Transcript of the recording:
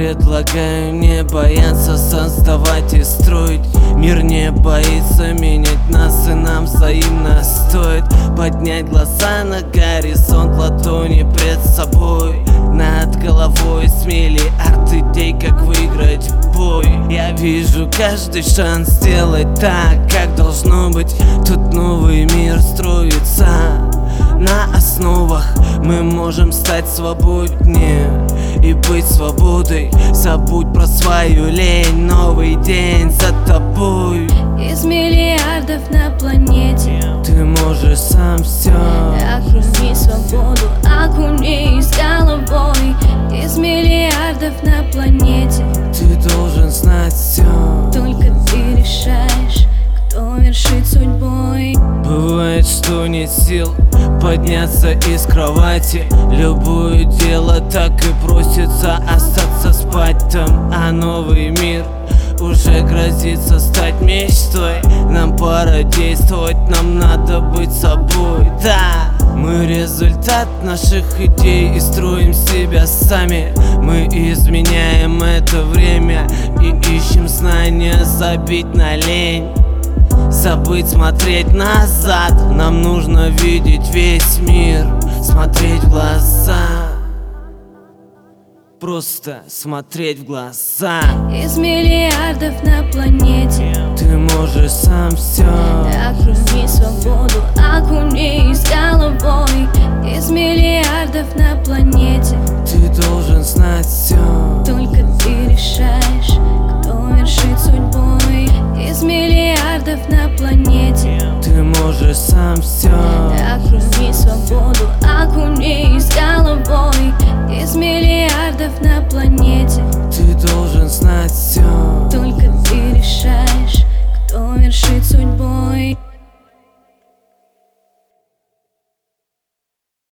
Предлагаю не бояться создавать и строить. Мир не боится менять нас и нам взаимно стоит. Поднять глаза на горизонт, ладони пред собой. Над головой смели арт идей, как выиграть бой. Я вижу каждый шанс сделать так, как должно быть. Тут новый мир строится. На основах Мы можем стать свободнее и быть свободой. Забудь про свою лень, новый день за тобой. Из миллиардов на планете. Ты можешь сам все Окруни свободу, окунись головой. Из миллиардов на планете Бывает, что нет сил подняться из кровати. Любое дело так и просится остаться спать. Там А новый мир уже грозится стать мечтой. Нам пора действовать, нам надо быть собой. Да, мы результат наших идей и строим себя сами. Мы изменяем это время и ищем знания забить на лень Забыть смотреть назад. Нам нужно видеть весь мир Смотреть в глаза. Просто смотреть в глаза. Из миллиардов на планете. Ты можешь сам все Окруни свободу, Можешь сам все Окруни свободу, окунись головой. Из миллиардов на планете